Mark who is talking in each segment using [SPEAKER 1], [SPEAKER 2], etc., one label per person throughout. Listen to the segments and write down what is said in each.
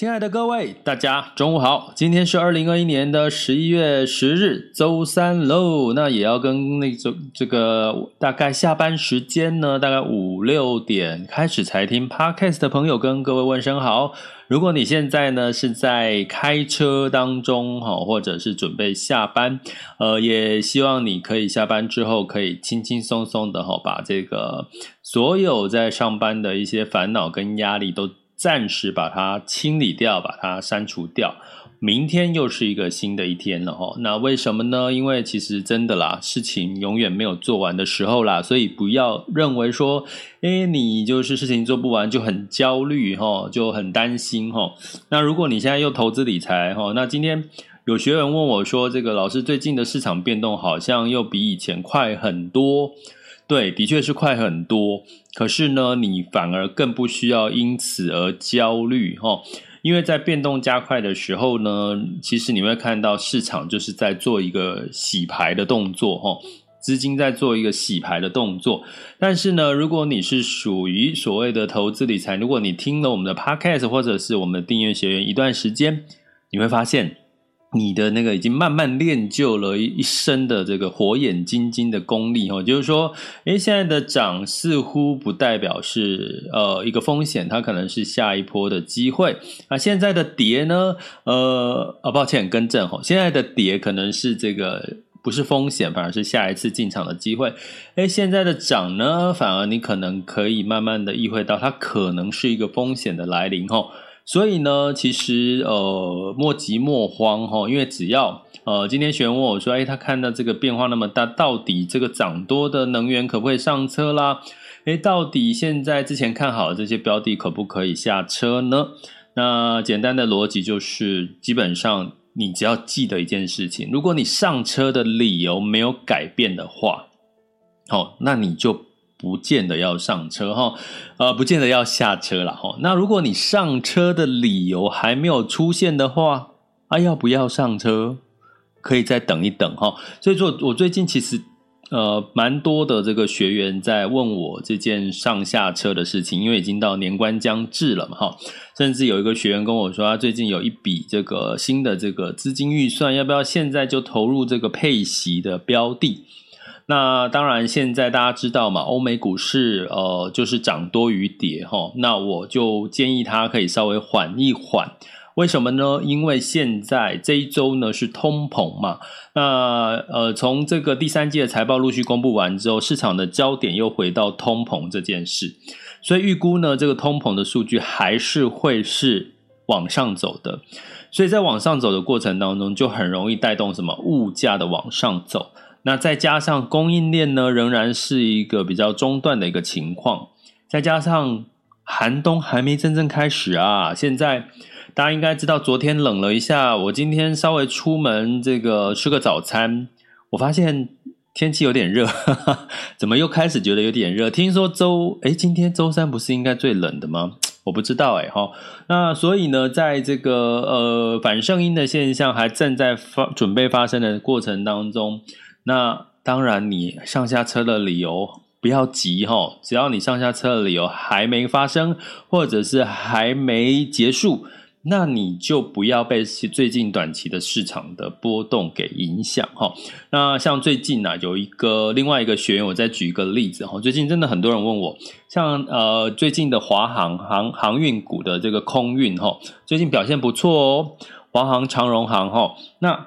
[SPEAKER 1] 亲爱的各位，大家中午好！今天是二零二一年的十一月十日，周三喽。那也要跟那种这个大概下班时间呢，大概五六点开始才听 Podcast 的朋友，跟各位问声好。如果你现在呢是在开车当中哈，或者是准备下班，呃，也希望你可以下班之后可以轻轻松松的哈，把这个所有在上班的一些烦恼跟压力都。暂时把它清理掉，把它删除掉。明天又是一个新的一天了哈。那为什么呢？因为其实真的啦，事情永远没有做完的时候啦，所以不要认为说，诶，你就是事情做不完就很焦虑哈，就很担心哈。那如果你现在又投资理财哈，那今天有学员问我说，这个老师最近的市场变动好像又比以前快很多。对，的确是快很多。可是呢，你反而更不需要因此而焦虑哈，因为在变动加快的时候呢，其实你会看到市场就是在做一个洗牌的动作哈，资金在做一个洗牌的动作。但是呢，如果你是属于所谓的投资理财，如果你听了我们的 Podcast 或者是我们的订阅学员一段时间，你会发现。你的那个已经慢慢练就了一身的这个火眼金睛的功力哦，就是说，诶，现在的涨似乎不代表是呃一个风险，它可能是下一波的机会。那现在的跌呢？呃，啊，抱歉，更正哦，现在的跌可能是这个不是风险，反而是下一次进场的机会。诶，现在的涨呢，反而你可能可以慢慢的意会到，它可能是一个风险的来临哦。所以呢，其实呃，莫急莫慌哈，因为只要呃，今天学员问我说，哎，他看到这个变化那么大，到底这个涨多的能源可不可以上车啦？哎，到底现在之前看好的这些标的可不可以下车呢？那简单的逻辑就是，基本上你只要记得一件事情，如果你上车的理由没有改变的话，好，那你就。不见得要上车哈，呃，不见得要下车了哈。那如果你上车的理由还没有出现的话，啊，要不要上车？可以再等一等哈。所以说，我最近其实呃蛮多的这个学员在问我这件上下车的事情，因为已经到年关将至了嘛哈。甚至有一个学员跟我说，他最近有一笔这个新的这个资金预算，要不要现在就投入这个配息的标的？那当然，现在大家知道嘛，欧美股市呃就是涨多于跌哈。那我就建议他可以稍微缓一缓。为什么呢？因为现在这一周呢是通膨嘛。那呃，从这个第三季的财报陆续公布完之后，市场的焦点又回到通膨这件事，所以预估呢，这个通膨的数据还是会是往上走的。所以在往上走的过程当中，就很容易带动什么物价的往上走。那再加上供应链呢，仍然是一个比较中断的一个情况，再加上寒冬还没真正开始啊。现在大家应该知道，昨天冷了一下，我今天稍微出门这个吃个早餐，我发现天气有点热，哈哈，怎么又开始觉得有点热？听说周诶，今天周三不是应该最冷的吗？我不知道诶哈。那所以呢，在这个呃反圣音的现象还正在发准备发生的过程当中。那当然，你上下车的理由不要急哈，只要你上下车的理由还没发生，或者是还没结束，那你就不要被最近短期的市场的波动给影响哈。那像最近呢，有一个另外一个学员，我再举一个例子哈。最近真的很多人问我，像呃最近的华航航航运股的这个空运哈，最近表现不错哦，华航、长荣航哈，那。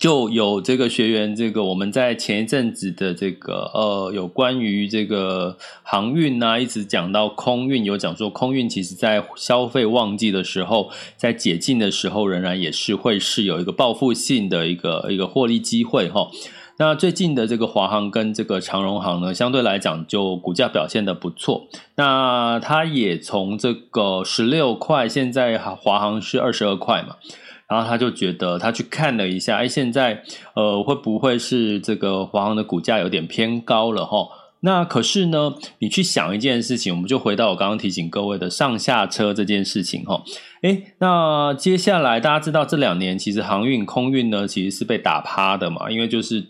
[SPEAKER 1] 就有这个学员，这个我们在前一阵子的这个呃，有关于这个航运啊，一直讲到空运，有讲说空运其实在消费旺季的时候，在解禁的时候，仍然也是会是有一个报复性的一个一个获利机会哈。那最近的这个华航跟这个长荣航呢，相对来讲就股价表现得不错。那它也从这个十六块，现在华航是二十二块嘛。然后他就觉得，他去看了一下，哎，现在呃会不会是这个华航的股价有点偏高了哈？那可是呢，你去想一件事情，我们就回到我刚刚提醒各位的上下车这件事情哈。哎，那接下来大家知道这两年其实航运空运呢其实是被打趴的嘛，因为就是。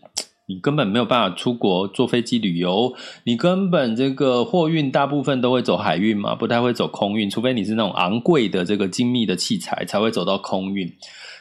[SPEAKER 1] 你根本没有办法出国坐飞机旅游，你根本这个货运大部分都会走海运嘛，不太会走空运，除非你是那种昂贵的这个精密的器材才会走到空运。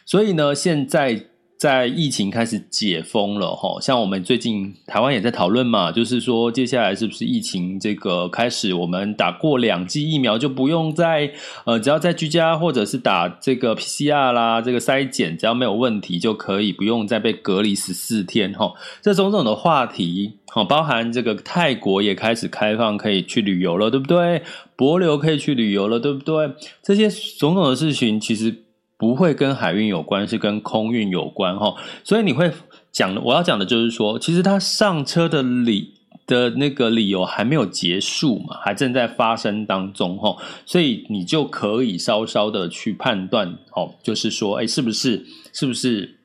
[SPEAKER 1] 所以呢，现在。在疫情开始解封了齁，像我们最近台湾也在讨论嘛，就是说接下来是不是疫情这个开始，我们打过两剂疫苗就不用再呃，只要在居家或者是打这个 PCR 啦，这个筛检只要没有问题就可以不用再被隔离十四天哈。这种种的话题齁，包含这个泰国也开始开放可以去旅游了，对不对？博流可以去旅游了，对不对？这些种种的事情其实。不会跟海运有关，是跟空运有关哈，所以你会讲的，我要讲的就是说，其实他上车的理的那个理由还没有结束嘛，还正在发生当中哈，所以你就可以稍稍的去判断哦，就是说，哎，是不是，是不是？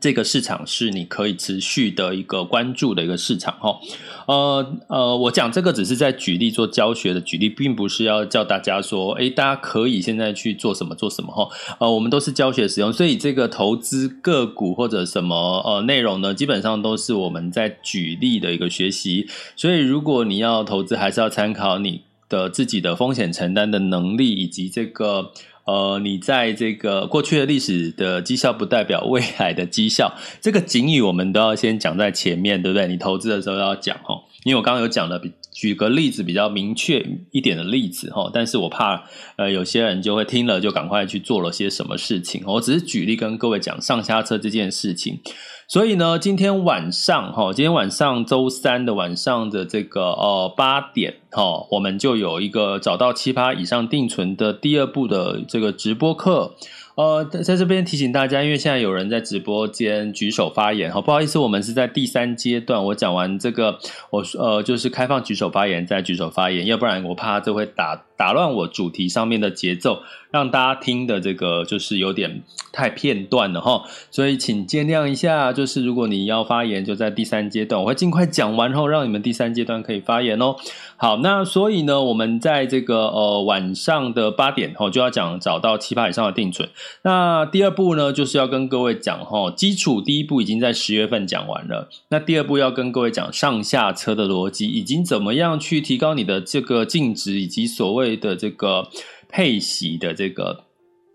[SPEAKER 1] 这个市场是你可以持续的一个关注的一个市场哈，呃呃，我讲这个只是在举例做教学的举例，并不是要叫大家说，诶，大家可以现在去做什么做什么哈，呃，我们都是教学使用，所以这个投资个股或者什么呃内容呢，基本上都是我们在举例的一个学习，所以如果你要投资，还是要参考你的自己的风险承担的能力以及这个。呃，你在这个过去的历史的绩效不代表未来的绩效，这个警语我们都要先讲在前面，对不对？你投资的时候要讲哦，因为我刚刚有讲了，举个例子比较明确一点的例子哈，但是我怕呃有些人就会听了就赶快去做了些什么事情，我只是举例跟各位讲上下车这件事情。所以呢，今天晚上哈，今天晚上周三的晚上的这个呃八点哈，我们就有一个找到七趴以上定存的第二部的这个直播课。呃，在这边提醒大家，因为现在有人在直播间举手发言哈，不好意思，我们是在第三阶段，我讲完这个，我呃就是开放举手发言再举手发言，要不然我怕这会打打乱我主题上面的节奏。让大家听的这个就是有点太片段了哈，所以请见谅一下。就是如果你要发言，就在第三阶段，我会尽快讲完后，让你们第三阶段可以发言哦。好，那所以呢，我们在这个呃晚上的八点后就要讲找到七八以上的定存。那第二步呢，就是要跟各位讲哈，基础第一步已经在十月份讲完了。那第二步要跟各位讲上下车的逻辑，以及怎么样去提高你的这个净值，以及所谓的这个。配息的这个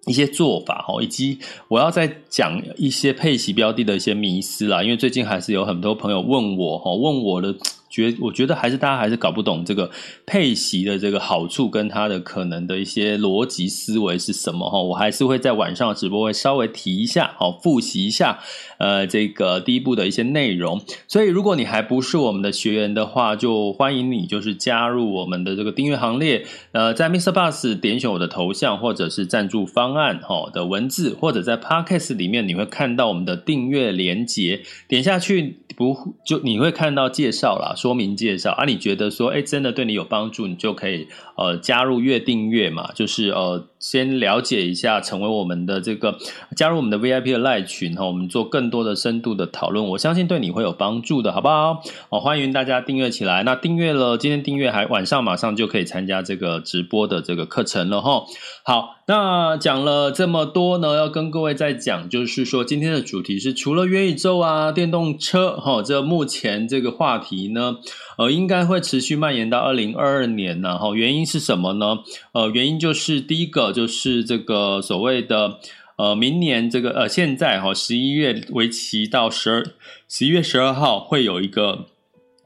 [SPEAKER 1] 一些做法哈，以及我要再讲一些配息标的的一些迷思啦，因为最近还是有很多朋友问我哈，问我的。觉我觉得还是大家还是搞不懂这个配息的这个好处跟它的可能的一些逻辑思维是什么哈，我还是会在晚上直播会稍微提一下，好复习一下呃这个第一步的一些内容。所以如果你还不是我们的学员的话，就欢迎你就是加入我们的这个订阅行列。呃，在 Mr. Bus 点选我的头像或者是赞助方案哈的文字，或者在 Podcast 里面你会看到我们的订阅连接，点下去不就你会看到介绍啦。说明介绍啊，你觉得说，哎，真的对你有帮助，你就可以呃加入月订阅嘛，就是呃。先了解一下，成为我们的这个加入我们的 VIP 的赖群哈，我们做更多的深度的讨论，我相信对你会有帮助的，好不好？好，欢迎大家订阅起来。那订阅了，今天订阅还晚上马上就可以参加这个直播的这个课程了哈。好，那讲了这么多呢，要跟各位再讲，就是说今天的主题是除了元宇宙啊、电动车哈，这目前这个话题呢。呃，应该会持续蔓延到二零二二年然后，原因是什么呢？呃，原因就是第一个就是这个所谓的呃，明年这个呃，现在哈，十一月为期到十二十一月十二号会有一个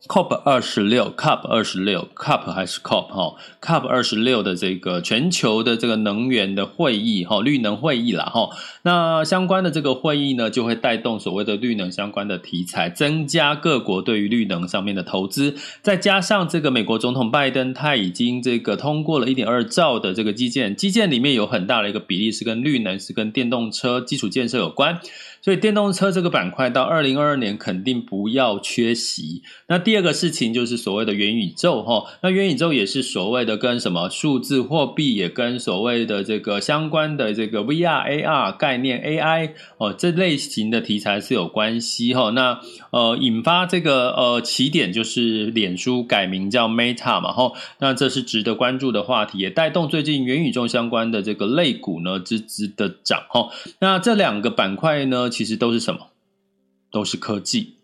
[SPEAKER 1] COP 二十六，COP 二十六，COP 还是 COP 哈，COP 二十六的这个全球的这个能源的会议哈，绿能会议啦哈。那相关的这个会议呢，就会带动所谓的绿能相关的题材，增加各国对于绿能上面的投资。再加上这个美国总统拜登，他已经这个通过了一点二兆的这个基建，基建里面有很大的一个比例是跟绿能、是跟电动车基础建设有关。所以电动车这个板块到二零二二年肯定不要缺席。那第二个事情就是所谓的元宇宙哈，那元宇宙也是所谓的跟什么数字货币，也跟所谓的这个相关的这个 VR、AR 概念、AI 哦这类型的题材是有关系哈。那呃引发这个呃起点就是脸书改名叫 Meta 嘛哈，那这是值得关注的话题，也带动最近元宇宙相关的这个类股呢吱吱的涨哈。那这两个板块呢？其实都是什么？都是科技。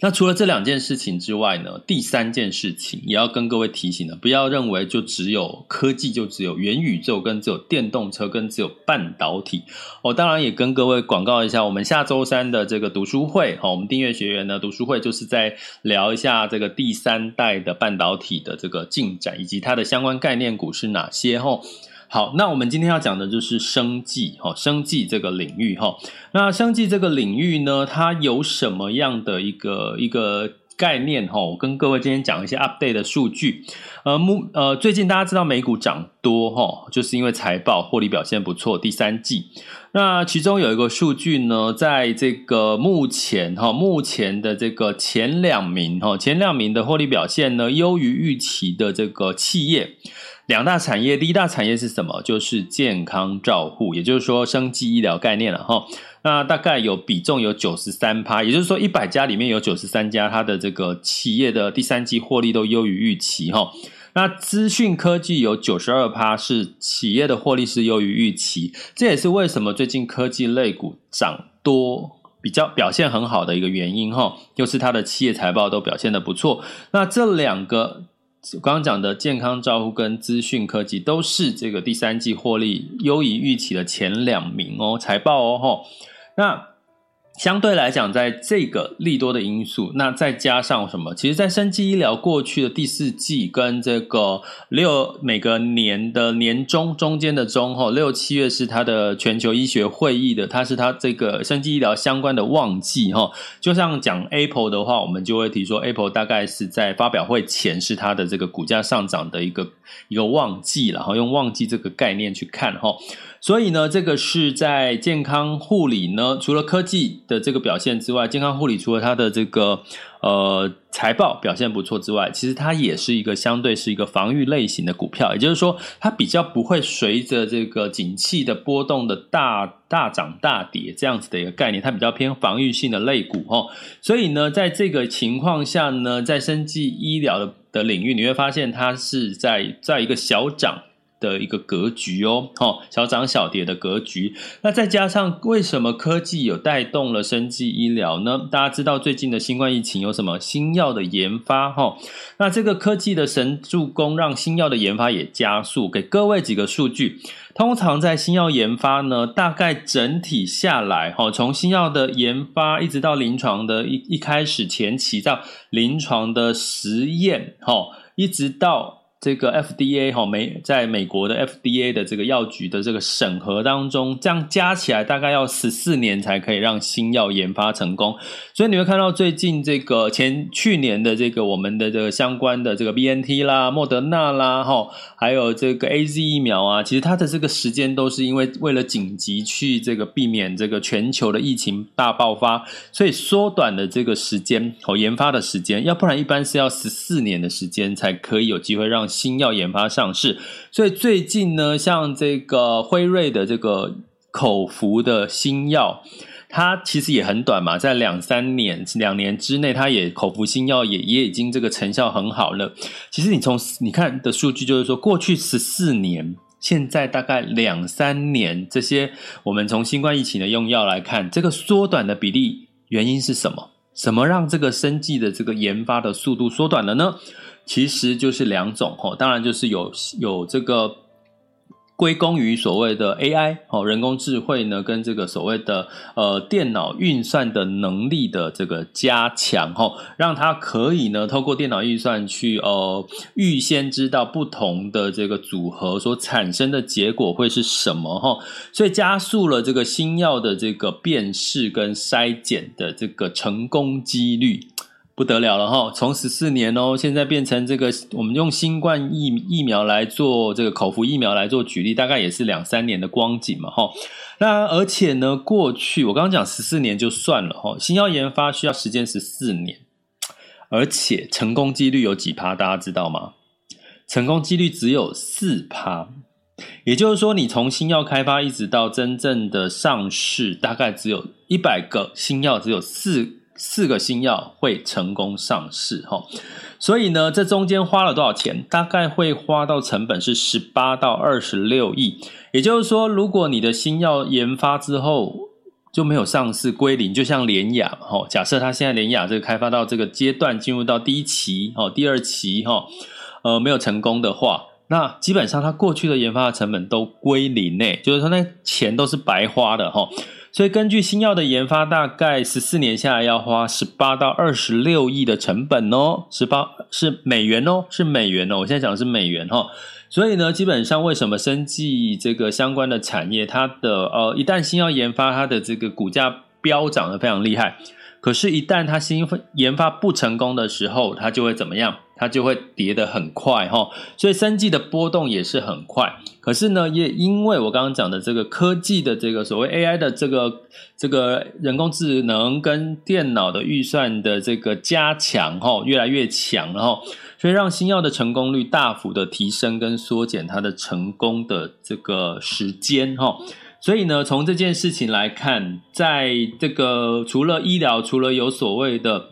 [SPEAKER 1] 那除了这两件事情之外呢，第三件事情也要跟各位提醒的，不要认为就只有科技，就只有元宇宙，跟只有电动车，跟只有半导体。我、哦、当然也跟各位广告一下，我们下周三的这个读书会，好、哦，我们订阅学员的读书会就是在聊一下这个第三代的半导体的这个进展，以及它的相关概念股是哪些，哈、好，那我们今天要讲的就是生计哈，生计这个领域哈。那生计这个领域呢，它有什么样的一个一个概念哈？我跟各位今天讲一些 update 的数据。呃，目呃，最近大家知道美股涨多哈，就是因为财报获利表现不错，第三季。那其中有一个数据呢，在这个目前哈，目前的这个前两名哈，前两名的获利表现呢，优于预期的这个企业。两大产业，第一大产业是什么？就是健康照护，也就是说生技医疗概念了哈。那大概有比重有九十三趴，也就是说一百家里面有九十三家，它的这个企业的第三季获利都优于预期哈。那资讯科技有九十二趴，是企业的获利是优于预期，这也是为什么最近科技类股涨多，比较表现很好的一个原因哈，就是它的企业财报都表现得不错。那这两个。刚刚讲的健康照护跟资讯科技都是这个第三季获利优于预期的前两名哦，财报哦吼，那。相对来讲，在这个利多的因素，那再加上什么？其实，在生技医疗过去的第四季跟这个六每个年的年中中间的中后六七月是它的全球医学会议的，它是它这个生技医疗相关的旺季哈。就像讲 Apple 的话，我们就会提说 Apple 大概是在发表会前是它的这个股价上涨的一个一个旺季，然后用旺季这个概念去看哈。所以呢，这个是在健康护理呢，除了科技的这个表现之外，健康护理除了它的这个呃财报表现不错之外，其实它也是一个相对是一个防御类型的股票，也就是说，它比较不会随着这个景气的波动的大大涨大跌这样子的一个概念，它比较偏防御性的类股哦。所以呢，在这个情况下呢，在生技医疗的的领域，你会发现它是在在一个小涨。的一个格局哦，齁，小涨小跌的格局。那再加上为什么科技有带动了生技医疗呢？大家知道最近的新冠疫情有什么新药的研发齁？那这个科技的神助攻让新药的研发也加速。给各位几个数据，通常在新药研发呢，大概整体下来齁，从新药的研发一直到临床的一一开始前期到临床的实验齁，一直到。这个 FDA 哈美在美国的 FDA 的这个药局的这个审核当中，这样加起来大概要十四年才可以让新药研发成功。所以你会看到最近这个前去年的这个我们的这个相关的这个 BNT 啦、莫德纳啦哈，还有这个 AZ 疫苗啊，其实它的这个时间都是因为为了紧急去这个避免这个全球的疫情大爆发，所以缩短了这个时间和研发的时间，要不然一般是要十四年的时间才可以有机会让。新药研发上市，所以最近呢，像这个辉瑞的这个口服的新药，它其实也很短嘛，在两三年、两年之内，它也口服新药也也已经这个成效很好了。其实你从你看的数据，就是说过去十四年，现在大概两三年，这些我们从新冠疫情的用药来看，这个缩短的比例原因是什么？什么让这个生技的这个研发的速度缩短了呢？其实就是两种吼，当然就是有有这个归功于所谓的 AI 哦，人工智慧呢，跟这个所谓的呃电脑运算的能力的这个加强哈，让它可以呢透过电脑运算去呃预先知道不同的这个组合所产生的结果会是什么哈，所以加速了这个新药的这个辨识跟筛检的这个成功几率。不得了了哈！从十四年哦，现在变成这个，我们用新冠疫疫苗来做这个口服疫苗来做举例，大概也是两三年的光景嘛哈。那而且呢，过去我刚刚讲十四年就算了哈，新药研发需要时间十四年，而且成功几率有几趴？大家知道吗？成功几率只有四趴，也就是说，你从新药开发一直到真正的上市，大概只有一百个新药，只有四。四个新药会成功上市，哈，所以呢，这中间花了多少钱？大概会花到成本是十八到二十六亿。也就是说，如果你的新药研发之后就没有上市归零，就像联雅，哈，假设他现在联雅这个开发到这个阶段，进入到第一期，哈，第二期，哈，呃，没有成功的话，那基本上他过去的研发的成本都归零呢，就是说那钱都是白花的，哈。所以，根据新药的研发，大概十四年下来要花十八到二十六亿的成本哦，十八是美元哦，是美元哦。我现在讲的是美元哈。所以呢，基本上为什么生技这个相关的产业，它的呃，一旦新药研发，它的这个股价飙涨得非常厉害。可是，一旦它新研发不成功的时候，它就会怎么样？它就会跌得很快哈。所以，生技的波动也是很快。可是呢，也因为我刚刚讲的这个科技的这个所谓 AI 的这个这个人工智能跟电脑的预算的这个加强哈，越来越强了哈，所以让新药的成功率大幅的提升跟缩减它的成功的这个时间哈。所以呢，从这件事情来看，在这个除了医疗，除了有所谓的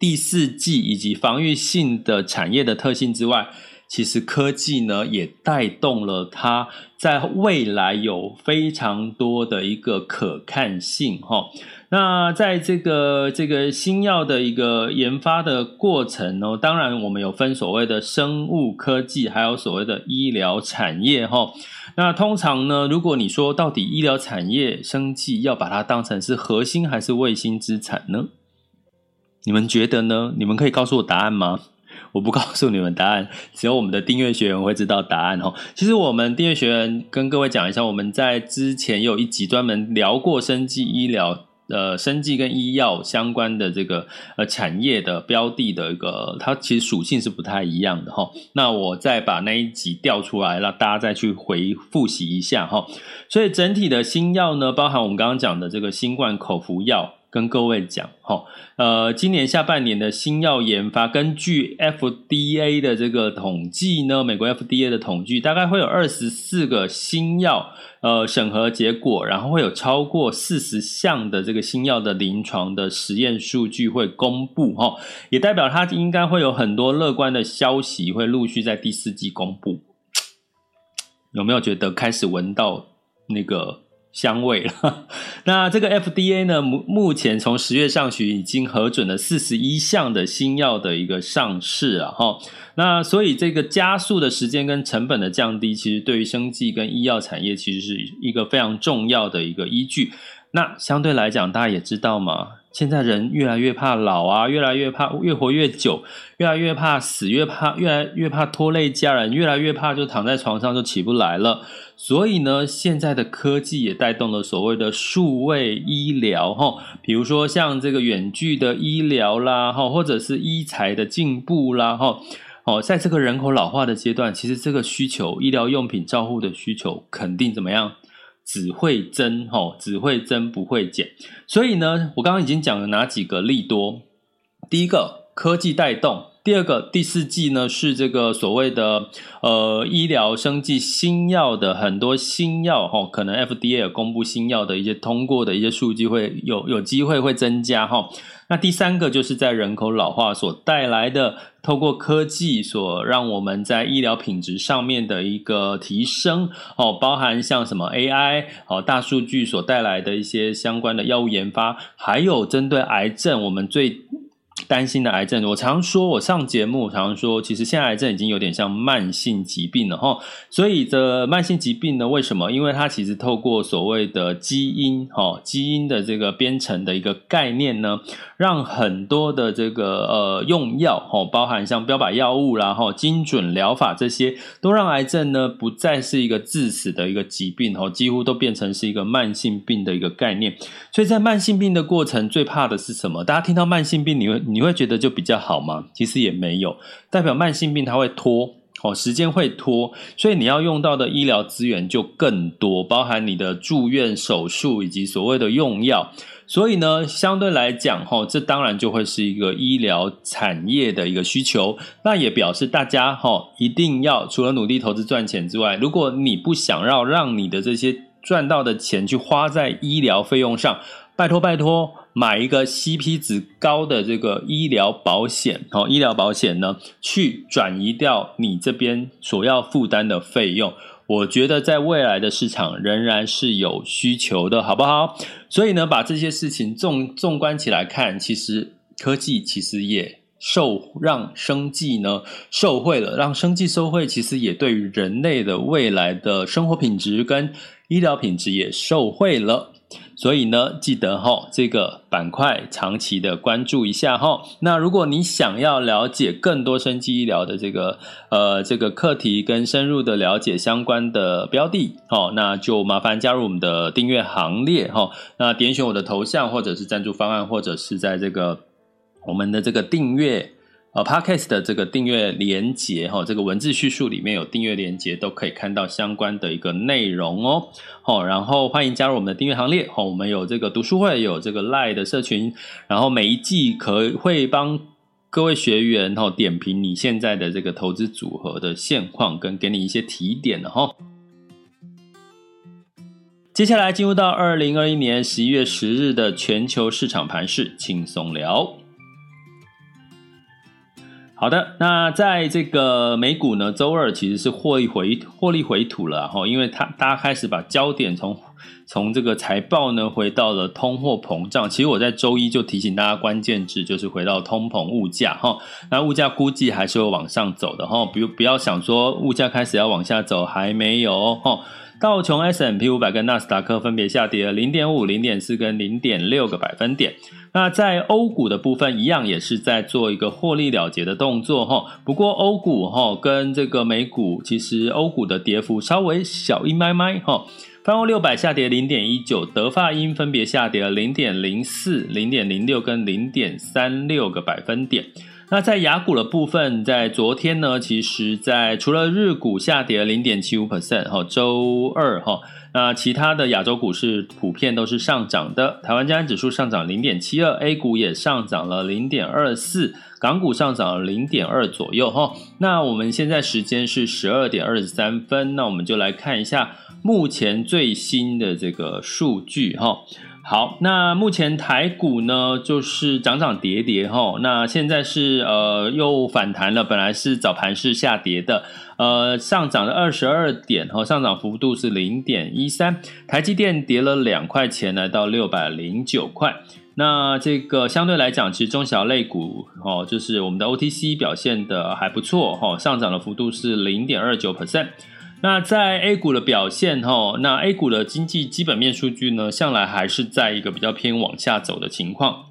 [SPEAKER 1] 第四季以及防御性的产业的特性之外，其实科技呢也带动了它在未来有非常多的一个可看性哈。那在这个这个新药的一个研发的过程呢，当然我们有分所谓的生物科技，还有所谓的医疗产业哈。那通常呢，如果你说到底医疗产业生技要把它当成是核心还是卫星资产呢？你们觉得呢？你们可以告诉我答案吗？我不告诉你们答案，只有我们的订阅学员会知道答案哦。其实我们订阅学员跟各位讲一下，我们在之前有一集专门聊过生技医疗。呃，生技跟医药相关的这个呃产业的标的的一个，它其实属性是不太一样的哈。那我再把那一集调出来，让大家再去回复习一下哈。所以整体的新药呢，包含我们刚刚讲的这个新冠口服药。跟各位讲，哈，呃，今年下半年的新药研发，根据 FDA 的这个统计呢，美国 FDA 的统计，大概会有二十四个新药，呃，审核结果，然后会有超过四十项的这个新药的临床的实验数据会公布，哈，也代表它应该会有很多乐观的消息会陆续在第四季公布。有没有觉得开始闻到那个？香味了，那这个 FDA 呢，目目前从十月上旬已经核准了四十一项的新药的一个上市啊，哈，那所以这个加速的时间跟成本的降低，其实对于生计跟医药产业其实是一个非常重要的一个依据。那相对来讲，大家也知道嘛。现在人越来越怕老啊，越来越怕越活越久，越来越怕死，越怕越来越怕拖累家人，越来越怕就躺在床上就起不来了。所以呢，现在的科技也带动了所谓的数位医疗哈，比如说像这个远距的医疗啦哈，或者是医材的进步啦哈，哦，在这个人口老化的阶段，其实这个需求医疗用品照护的需求肯定怎么样？只会增，吼，只会增不会减。所以呢，我刚刚已经讲了哪几个利多？第一个，科技带动；第二个，第四季呢是这个所谓的呃医疗生技新药的很多新药，吼，可能 FDA 公布新药的一些通过的一些数据会有有机会会增加，吼。那第三个就是在人口老化所带来的，透过科技所让我们在医疗品质上面的一个提升哦，包含像什么 AI 哦，大数据所带来的一些相关的药物研发，还有针对癌症，我们最担心的癌症，我常说，我上节目常说，其实现在癌症已经有点像慢性疾病了哈。所以这慢性疾病呢，为什么？因为它其实透过所谓的基因哈，基因的这个编程的一个概念呢，让很多的这个呃用药哈，包含像标靶药物啦哈，精准疗法这些，都让癌症呢不再是一个致死的一个疾病哈，几乎都变成是一个慢性病的一个概念。所以在慢性病的过程，最怕的是什么？大家听到慢性病，你会你你会觉得就比较好吗？其实也没有，代表慢性病它会拖哦，时间会拖，所以你要用到的医疗资源就更多，包含你的住院、手术以及所谓的用药。所以呢，相对来讲，哈，这当然就会是一个医疗产业的一个需求。那也表示大家哈，一定要除了努力投资赚钱之外，如果你不想要让你的这些赚到的钱去花在医疗费用上，拜托拜托，买一个 CP 值高的这个医疗保险，哦，医疗保险呢，去转移掉你这边所要负担的费用。我觉得在未来的市场仍然是有需求的，好不好？所以呢，把这些事情纵纵观起来看，其实科技其实也受让生计呢受惠了，让生计受惠，其实也对于人类的未来的生活品质跟医疗品质也受惠了。所以呢，记得哈，这个板块长期的关注一下哈。那如果你想要了解更多生技医疗的这个呃这个课题，跟深入的了解相关的标的，好，那就麻烦加入我们的订阅行列哈。那点选我的头像，或者是赞助方案，或者是在这个我们的这个订阅。呃，Podcast 的这个订阅连接哈，这个文字叙述里面有订阅连接，都可以看到相关的一个内容哦。好，然后欢迎加入我们的订阅行列。好，我们有这个读书会，有这个 Line 的社群，然后每一季可会帮各位学员哈点评你现在的这个投资组合的现况，跟给你一些提点的哈。接下来进入到二零二一年十一月十日的全球市场盘势轻松聊。好的，那在这个美股呢，周二其实是获利回获利回吐了哈，因为它大家开始把焦点从从这个财报呢回到了通货膨胀。其实我在周一就提醒大家，关键字就是回到通膨物价哈。那物价估计还是会往上走的哈，比如不要想说物价开始要往下走，还没有哈。道琼 S&P 五百跟纳斯达克分别下跌了零点五、零点四跟零点六个百分点。那在欧股的部分，一样也是在做一个获利了结的动作哈。不过欧股哈跟这个美股，其实欧股的跌幅稍微小一麦麦哈。泛欧六百下跌零点一九，德法英分别下跌了零点零四、零点零六跟零点三六个百分点。那在雅股的部分，在昨天呢，其实，在除了日股下跌了零点七五 percent 哈，周二哈，那其他的亚洲股市普遍都是上涨的。台湾加权指数上涨零点七二，A 股也上涨了零点二四，港股上涨了零点二左右哈。那我们现在时间是十二点二十三分，那我们就来看一下目前最新的这个数据哈。好，那目前台股呢，就是涨涨跌跌哈。那现在是呃又反弹了，本来是早盘是下跌的，呃上涨了二十二点哈，上涨幅度是零点一三。台积电跌了两块钱，来到六百零九块。那这个相对来讲，其实中小类股哦，就是我们的 OTC 表现的还不错哈，上涨的幅度是零点二九 percent。那在 A 股的表现哈，那 A 股的经济基本面数据呢，向来还是在一个比较偏往下走的情况，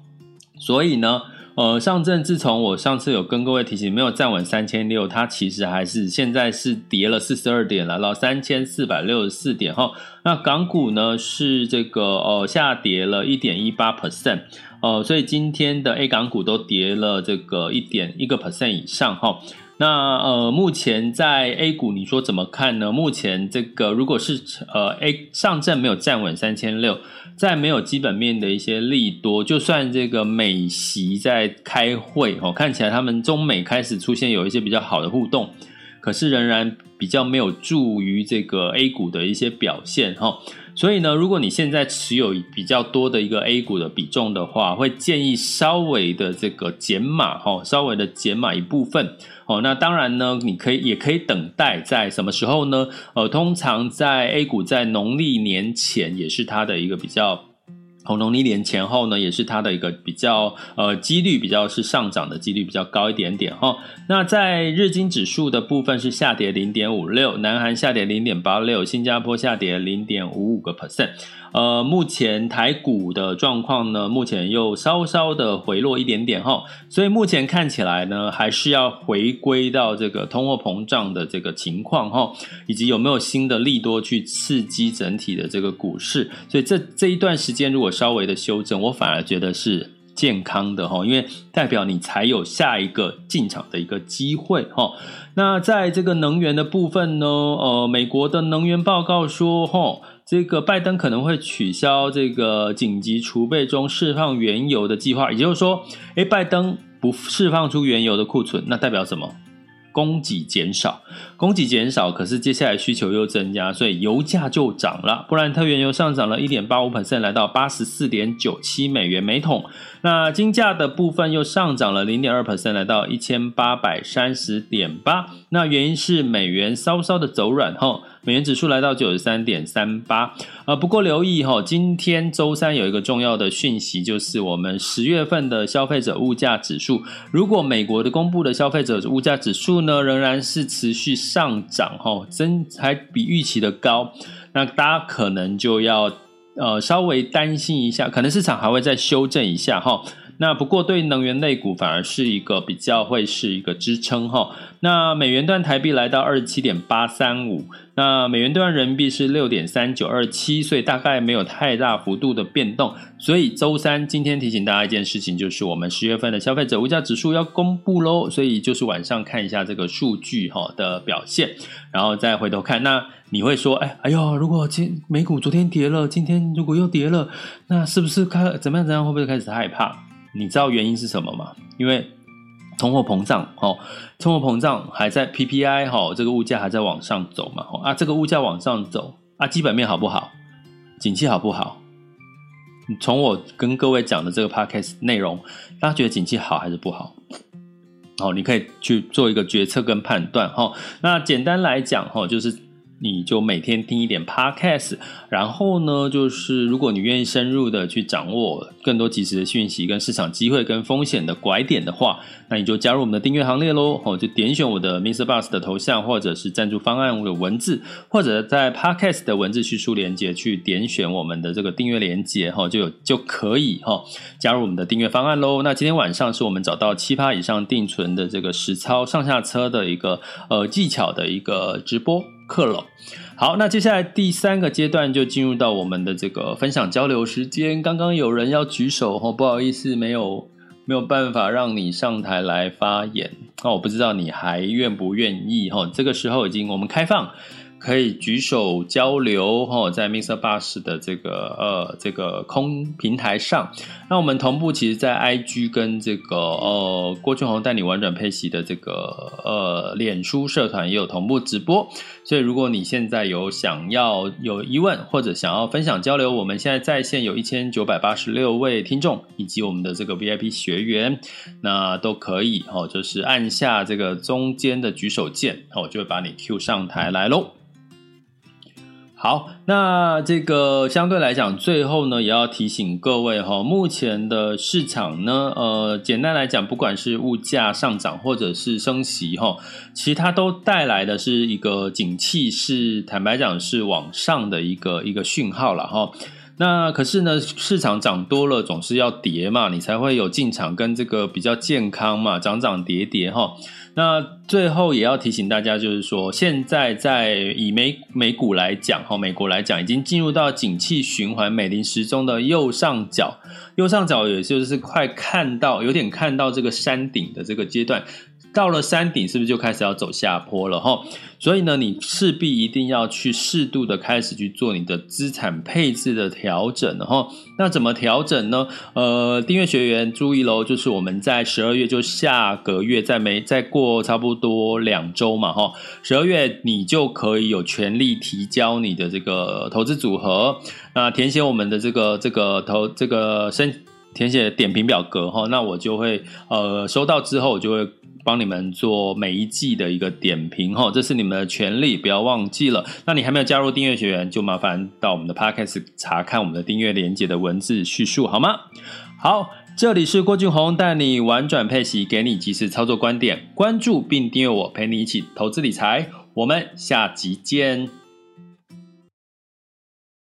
[SPEAKER 1] 所以呢，呃，上证自从我上次有跟各位提醒，没有站稳三千六，它其实还是现在是跌了四十二点，来到三千四百六十四点哈。那港股呢是这个呃下跌了一点一八 percent，呃，所以今天的 A 港股都跌了这个一点一个 percent 以上哈。那呃，目前在 A 股，你说怎么看呢？目前这个如果是呃 A 上证没有站稳三千六，在没有基本面的一些利多，就算这个美席在开会哦，看起来他们中美开始出现有一些比较好的互动，可是仍然比较没有助于这个 A 股的一些表现哈。所以呢，如果你现在持有比较多的一个 A 股的比重的话，会建议稍微的这个减码哈，稍微的减码一部分哦。那当然呢，你可以也可以等待在什么时候呢？呃，通常在 A 股在农历年前也是它的一个比较。红农历年前后呢，也是它的一个比较呃几率比较是上涨的几率比较高一点点哈。那在日经指数的部分是下跌零点五六，南韩下跌零点八六，新加坡下跌零点五五个 percent。呃，目前台股的状况呢，目前又稍稍的回落一点点哈，所以目前看起来呢，还是要回归到这个通货膨胀的这个情况哈，以及有没有新的利多去刺激整体的这个股市，所以这这一段时间如果稍微的修正，我反而觉得是健康的哈，因为代表你才有下一个进场的一个机会哈。那在这个能源的部分呢，呃，美国的能源报告说哈。这个拜登可能会取消这个紧急储备中释放原油的计划，也就是说，诶，拜登不释放出原油的库存，那代表什么？供给减少，供给减少，可是接下来需求又增加，所以油价就涨了。布兰特原油上涨了一点八五 percent，来到八十四点九七美元每桶。那金价的部分又上涨了零点二 percent，来到一千八百三十点八。那原因是美元稍稍的走软哈。美元指数来到九十三点三八，呃，不过留意哈，今天周三有一个重要的讯息，就是我们十月份的消费者物价指数。如果美国的公布的消费者物价指数呢，仍然是持续上涨哈，真还比预期的高，那大家可能就要呃稍微担心一下，可能市场还会再修正一下哈。那不过对能源类股反而是一个比较会是一个支撑哈。那美元兑台币来到二十七点八三五，那美元兑人民币是六点三九二七，所以大概没有太大幅度的变动。所以周三今天提醒大家一件事情，就是我们十月份的消费者物价指数要公布喽，所以就是晚上看一下这个数据哈的表现，然后再回头看。那你会说，哎哎呦，如果今美股昨天跌了，今天如果又跌了，那是不是开怎么样怎么样，会不会开始害怕？你知道原因是什么吗？因为通货膨胀，哦，通货膨胀还在 PPI，哈，这个物价还在往上走嘛，哦啊，这个物价往上走，啊，基本面好不好？景气好不好？从我跟各位讲的这个 podcast 内容，大家觉得景气好还是不好？哦，你可以去做一个决策跟判断，哈。那简单来讲，哈，就是。你就每天听一点 podcast，然后呢，就是如果你愿意深入的去掌握更多及时的讯息、跟市场机会、跟风险的拐点的话，那你就加入我们的订阅行列喽。哦，就点选我的 Mr. Bus 的头像，或者是赞助方案的文字，或者在 podcast 的文字叙述连接去点选我们的这个订阅连接，哈，就有就可以哈加入我们的订阅方案喽。那今天晚上是我们找到七趴以上定存的这个实操上下车的一个呃技巧的一个直播。课了，好，那接下来第三个阶段就进入到我们的这个分享交流时间。刚刚有人要举手哦，不好意思，没有没有办法让你上台来发言。那我不知道你还愿不愿意哈？这个时候已经我们开放。可以举手交流哈，在 Mr. Bus 的这个呃这个空平台上，那我们同步其实，在 IG 跟这个呃郭俊宏带你玩转配息的这个呃脸书社团也有同步直播，所以如果你现在有想要有疑问或者想要分享交流，我们现在在线有一千九百八十六位听众以及我们的这个 VIP 学员，那都可以哦，就是按下这个中间的举手键，我就会把你 Q 上台来喽。好，那这个相对来讲，最后呢，也要提醒各位哈，目前的市场呢，呃，简单来讲，不管是物价上涨或者是升息哈，其实它都带来的是一个景气，是坦白讲是往上的一个一个讯号了哈。那可是呢，市场涨多了总是要跌嘛，你才会有进场跟这个比较健康嘛，涨涨跌跌哈。那最后也要提醒大家，就是说，现在在以美美股来讲，哈，美国来讲，已经进入到景气循环美林时钟的右上角，右上角也就是快看到，有点看到这个山顶的这个阶段。到了山顶，是不是就开始要走下坡了哈？所以呢，你势必一定要去适度的开始去做你的资产配置的调整哈。那怎么调整呢？呃，订阅学员注意喽，就是我们在十二月，就下个月再没再过差不多两周嘛哈。十二月你就可以有权利提交你的这个投资组合，那填写我们的这个这个投这个申。填写点评表格哈，那我就会呃收到之后，我就会帮你们做每一季的一个点评哈，这是你们的权利，不要忘记了。那你还没有加入订阅学员，就麻烦到我们的 Podcast 查看我们的订阅连接的文字叙述好吗？好，这里是郭俊宏带你玩转配息，给你及时操作观点，关注并订阅我，陪你一起投资理财。我们下集见。